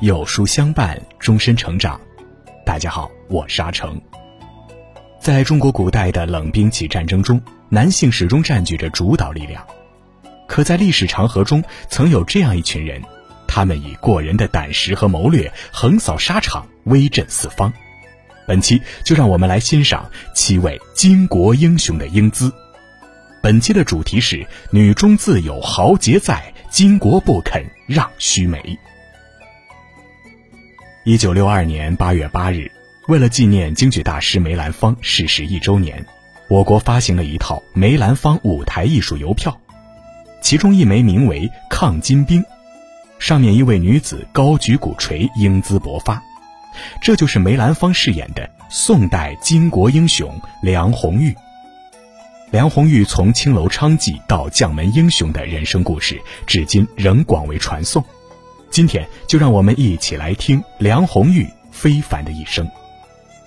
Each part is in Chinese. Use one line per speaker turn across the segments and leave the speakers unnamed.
有书相伴，终身成长。大家好，我是阿成。在中国古代的冷兵器战争中，男性始终占据着主导力量。可在历史长河中，曾有这样一群人，他们以过人的胆识和谋略，横扫沙场，威震四方。本期就让我们来欣赏七位巾帼英雄的英姿。本期的主题是“女中自有豪杰在，巾帼不肯让须眉”。一九六二年八月八日，为了纪念京剧大师梅兰芳逝世一周年，我国发行了一套梅兰芳舞台艺术邮票，其中一枚名为《抗金兵》，上面一位女子高举鼓槌，英姿勃发，这就是梅兰芳饰演的宋代巾帼英雄梁红玉。梁红玉从青楼娼妓到将门英雄的人生故事，至今仍广为传颂。今天就让我们一起来听梁红玉非凡的一生。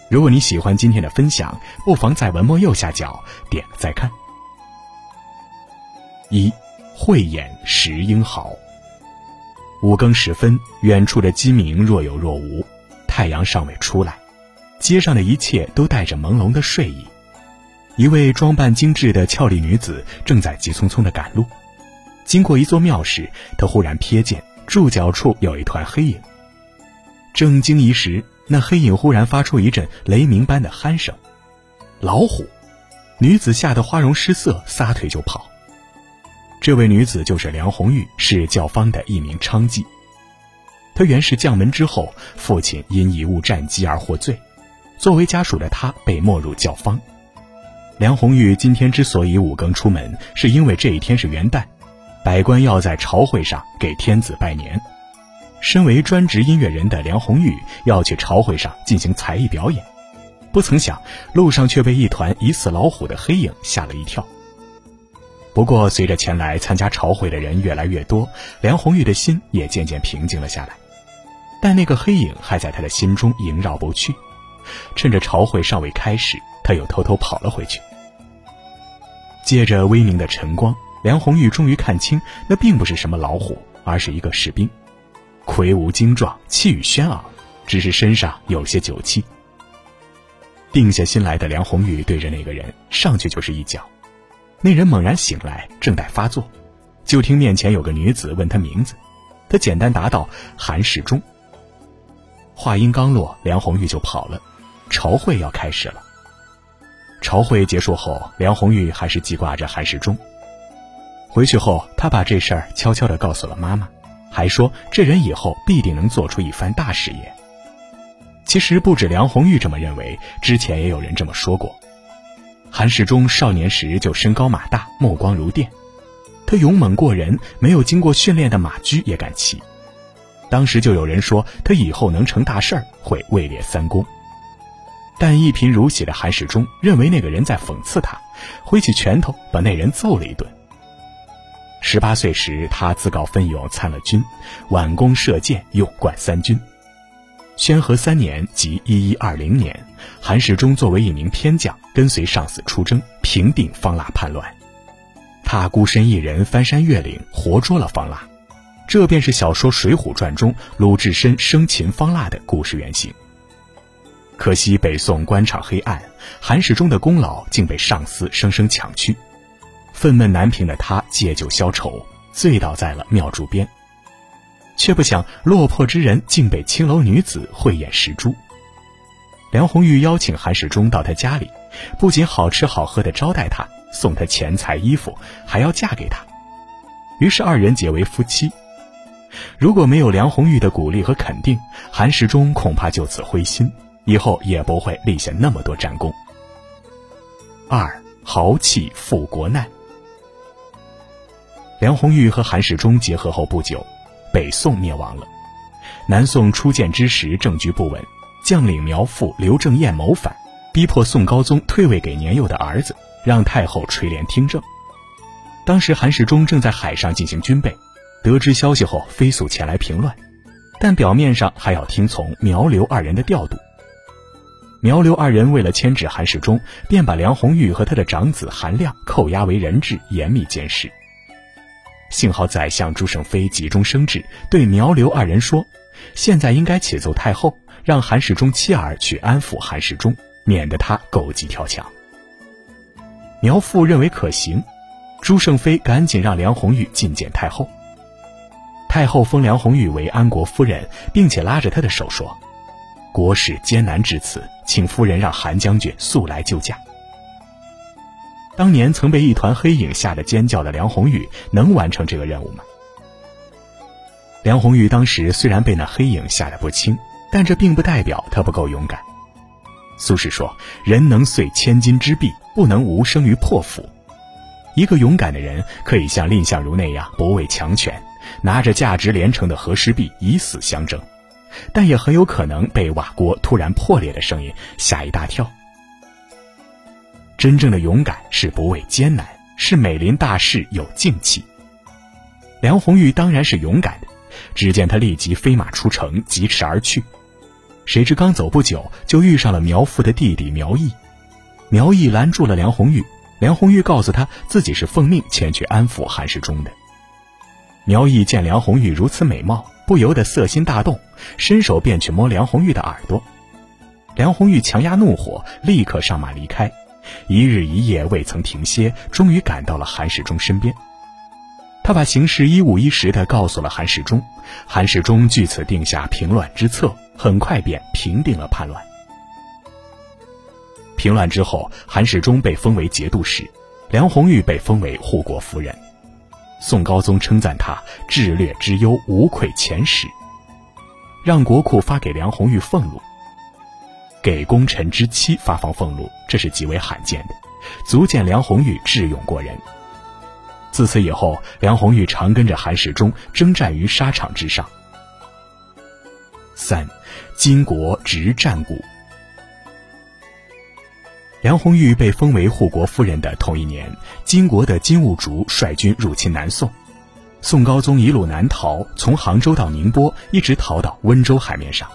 如果你喜欢今天的分享，不妨在文末右下角点个再看。一，慧眼识英豪。五更时分，远处的鸡鸣若有若无，太阳尚未出来，街上的一切都带着朦胧的睡意。一位装扮精致的俏丽女子正在急匆匆地赶路，经过一座庙时，她忽然瞥见柱脚处有一团黑影。正惊疑时，那黑影忽然发出一阵雷鸣般的鼾声：“老虎！”女子吓得花容失色，撒腿就跑。这位女子就是梁红玉，是教坊的一名娼妓。她原是将门之后，父亲因贻误战机而获罪，作为家属的她被没入教坊。梁红玉今天之所以五更出门，是因为这一天是元旦，百官要在朝会上给天子拜年。身为专职音乐人的梁红玉要去朝会上进行才艺表演，不曾想路上却被一团疑似老虎的黑影吓了一跳。不过，随着前来参加朝会的人越来越多，梁红玉的心也渐渐平静了下来。但那个黑影还在他的心中萦绕不去。趁着朝会尚未开始，他又偷偷跑了回去。借着微明的晨光，梁红玉终于看清，那并不是什么老虎，而是一个士兵，魁梧精壮，气宇轩昂，只是身上有些酒气。定下心来的梁红玉对着那个人上去就是一脚，那人猛然醒来，正待发作，就听面前有个女子问他名字，他简单答道：“韩世忠。”话音刚落，梁红玉就跑了，朝会要开始了。朝会结束后，梁红玉还是记挂着韩世忠。回去后，他把这事儿悄悄地告诉了妈妈，还说这人以后必定能做出一番大事业。其实不止梁红玉这么认为，之前也有人这么说过。韩世忠少年时就身高马大，目光如电，他勇猛过人，没有经过训练的马驹也敢骑。当时就有人说他以后能成大事儿，会位列三公。但一贫如洗的韩世忠认为那个人在讽刺他，挥起拳头把那人揍了一顿。十八岁时，他自告奋勇参了军，挽弓射箭，勇冠三军。宣和三年，即一一二零年，韩世忠作为一名偏将，跟随上司出征，平定方腊叛乱。他孤身一人翻山越岭，活捉了方腊。这便是小说《水浒传》中鲁智深生擒方腊的故事原型。可惜北宋官场黑暗，韩世忠的功劳竟被上司生生抢去，愤懑难平的他借酒消愁，醉倒在了庙柱边。却不想落魄之人竟被青楼女子慧眼识珠。梁红玉邀请韩世忠到他家里，不仅好吃好喝的招待他，送他钱财衣服，还要嫁给他。于是二人结为夫妻。如果没有梁红玉的鼓励和肯定，韩世忠恐怕就此灰心。以后也不会立下那么多战功。二豪气赴国难。梁红玉和韩世忠结合后不久，北宋灭亡了。南宋初建之时，政局不稳，将领苗阜、刘正彦谋反，逼迫宋高宗退位给年幼的儿子，让太后垂帘听政。当时韩世忠正在海上进行军备，得知消息后飞速前来平乱，但表面上还要听从苗刘二人的调度。苗刘二人为了牵制韩世忠，便把梁红玉和他的长子韩亮扣押为人质，严密监视。幸好宰相朱胜妃急中生智，对苗刘二人说：“现在应该启奏太后，让韩世忠妻儿去安抚韩世忠，免得他狗急跳墙。”苗父认为可行，朱胜飞赶紧让梁红玉觐见太后。太后封梁红玉为安国夫人，并且拉着她的手说：“国事艰难至此，请夫人让韩将军速来救驾。”当年曾被一团黑影吓得尖叫的梁红玉，能完成这个任务吗？梁红玉当时虽然被那黑影吓得不轻，但这并不代表她不够勇敢。苏轼说：“人能碎千金之璧，不能无生于破釜。”一个勇敢的人可以像蔺相如那样不畏强权，拿着价值连城的和氏璧以死相争，但也很有可能被瓦锅突然破裂的声音吓一大跳。真正的勇敢是不畏艰难，是美临大事有静气。梁红玉当然是勇敢的，只见他立即飞马出城，疾驰而去。谁知刚走不久，就遇上了苗父的弟弟苗毅。苗毅拦住了梁红玉，梁红玉告诉他自己是奉命前去安抚韩世忠的。苗毅见梁红玉如此美貌，不由得色心大动，伸手便去摸梁红玉的耳朵。梁红玉强压怒火，立刻上马离开。一日一夜未曾停歇，终于赶到了韩世忠身边。他把形势一五一十地告诉了韩世忠，韩世忠据此定下平乱之策。很快便平定了叛乱。平乱之后，韩世忠被封为节度使，梁红玉被封为护国夫人。宋高宗称赞他智略之优，无愧前史，让国库发给梁红玉俸禄，给功臣之妻发放俸禄，这是极为罕见的，足见梁红玉智勇过人。自此以后，梁红玉常跟着韩世忠征战于沙场之上。三，金国执战鼓。梁红玉被封为护国夫人的同一年，金国的金兀术率军入侵南宋，宋高宗一路南逃，从杭州到宁波，一直逃到温州海面上。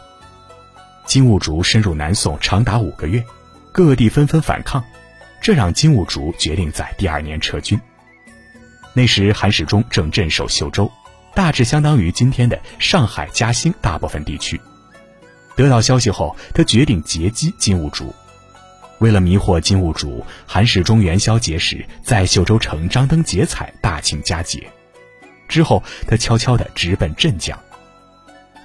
金兀术深入南宋长达五个月，各地纷纷反抗，这让金兀术决定在第二年撤军。那时韩世忠正镇守秀州。大致相当于今天的上海、嘉兴大部分地区。得到消息后，他决定截击金兀术。为了迷惑金兀术，韩世忠元宵节时在秀州城张灯结彩，大庆佳节。之后，他悄悄地直奔镇江。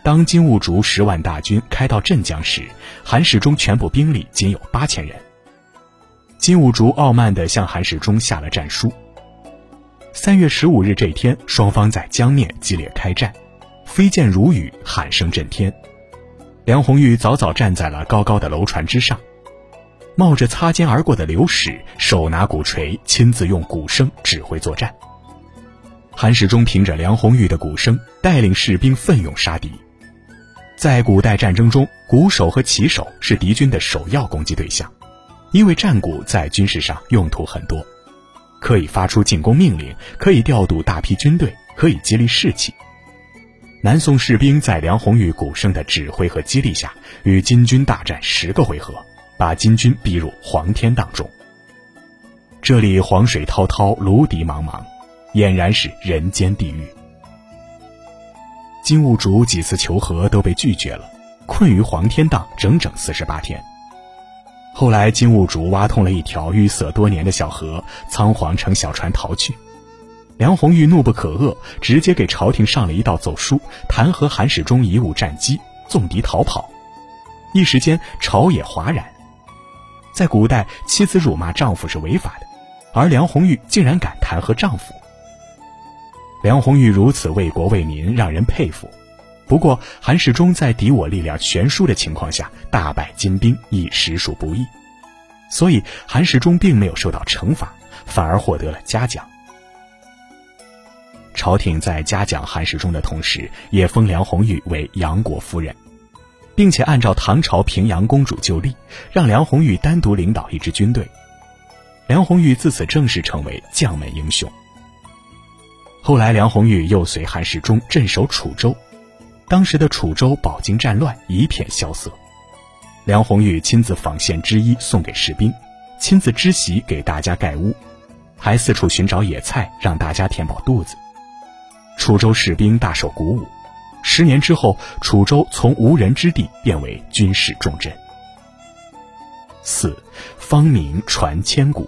当金兀术十万大军开到镇江时，韩世忠全部兵力仅有八千人。金兀术傲慢地向韩世忠下了战书。三月十五日这天，双方在江面激烈开战，飞剑如雨，喊声震天。梁红玉早早站在了高高的楼船之上，冒着擦肩而过的流矢，手拿鼓槌，亲自用鼓声指挥作战。韩世忠凭着梁红玉的鼓声，带领士兵奋勇杀敌。在古代战争中，鼓手和旗手是敌军的首要攻击对象，因为战鼓在军事上用途很多。可以发出进攻命令，可以调度大批军队，可以激励士气。南宋士兵在梁红玉鼓声的指挥和激励下，与金军大战十个回合，把金军逼入黄天荡中。这里黄水滔滔，芦笛茫茫，俨然是人间地狱。金兀术几次求和都被拒绝了，困于黄天荡整整四十八天。后来，金兀术挖通了一条淤塞多年的小河，仓皇乘小船逃去。梁红玉怒不可遏，直接给朝廷上了一道奏书，弹劾韩世忠贻误战机，纵敌逃跑。一时间，朝野哗然。在古代，妻子辱骂丈夫是违法的，而梁红玉竟然敢弹劾丈夫。梁红玉如此为国为民，让人佩服。不过，韩世忠在敌我力量悬殊的情况下大败金兵，亦实属不易，所以韩世忠并没有受到惩罚，反而获得了嘉奖。朝廷在嘉奖韩世忠的同时，也封梁红玉为杨国夫人，并且按照唐朝平阳公主旧例，让梁红玉单独领导一支军队。梁红玉自此正式成为将门英雄。后来，梁红玉又随韩世忠镇守楚州。当时的楚州饱经战乱，一片萧瑟。梁红玉亲自纺线织衣送给士兵，亲自织席给大家盖屋，还四处寻找野菜让大家填饱肚子。楚州士兵大受鼓舞。十年之后，楚州从无人之地变为军事重镇。四，方名传千古。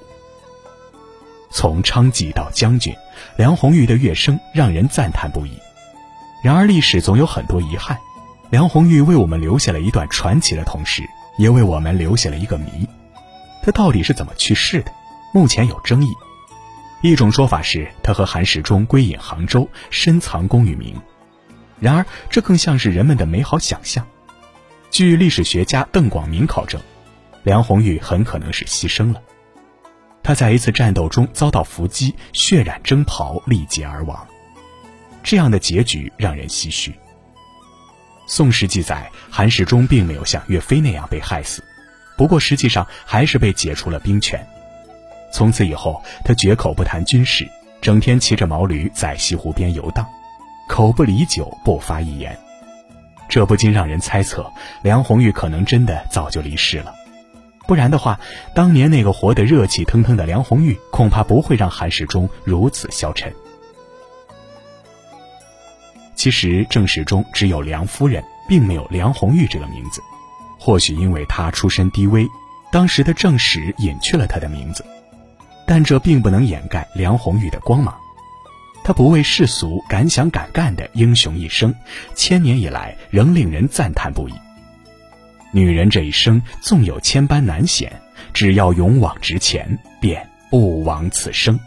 从娼妓到将军，梁红玉的乐声让人赞叹不已。然而，历史总有很多遗憾。梁红玉为我们留下了一段传奇的同时，也为我们留下了一个谜：她到底是怎么去世的？目前有争议。一种说法是，她和韩世忠归隐杭州，深藏功与名。然而，这更像是人们的美好想象。据历史学家邓广明考证，梁红玉很可能是牺牲了。他在一次战斗中遭到伏击，血染征袍，力竭而亡。这样的结局让人唏嘘。《宋史》记载，韩世忠并没有像岳飞那样被害死，不过实际上还是被解除了兵权。从此以后，他绝口不谈军事，整天骑着毛驴在西湖边游荡，口不离酒，不发一言。这不禁让人猜测，梁红玉可能真的早就离世了。不然的话，当年那个活得热气腾腾的梁红玉，恐怕不会让韩世忠如此消沉。其实正史中只有梁夫人，并没有梁红玉这个名字。或许因为她出身低微，当时的正史隐去了她的名字。但这并不能掩盖梁红玉的光芒。她不畏世俗、敢想敢干的英雄一生，千年以来仍令人赞叹不已。女人这一生纵有千般难险，只要勇往直前，便不枉此生。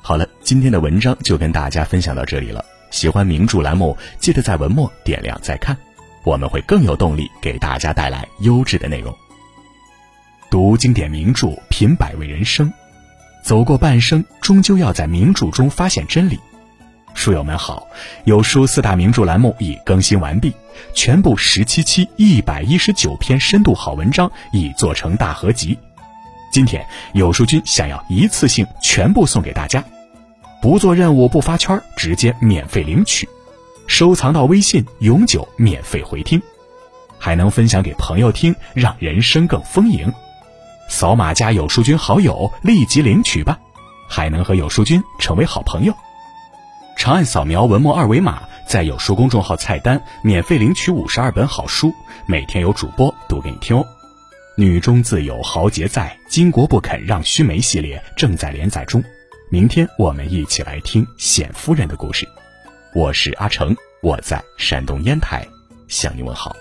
好了，今天的文章就跟大家分享到这里了。喜欢名著栏目，记得在文末点亮再看，我们会更有动力给大家带来优质的内容。读经典名著，品百味人生，走过半生，终究要在名著中发现真理。书友们好，有书四大名著栏目已更新完毕，全部十七期一百一十九篇深度好文章已做成大合集。今天有书君想要一次性全部送给大家。不做任务不发圈，直接免费领取，收藏到微信，永久免费回听，还能分享给朋友听，让人生更丰盈。扫码加有书君好友，立即领取吧，还能和有书君成为好朋友。长按扫描文末二维码，在有书公众号菜单免费领取五十二本好书，每天有主播读给你听哦。女中自有豪杰在，巾帼不肯让须眉系列正在连载中。明天我们一起来听冼夫人的故事。我是阿成，我在山东烟台向你问好。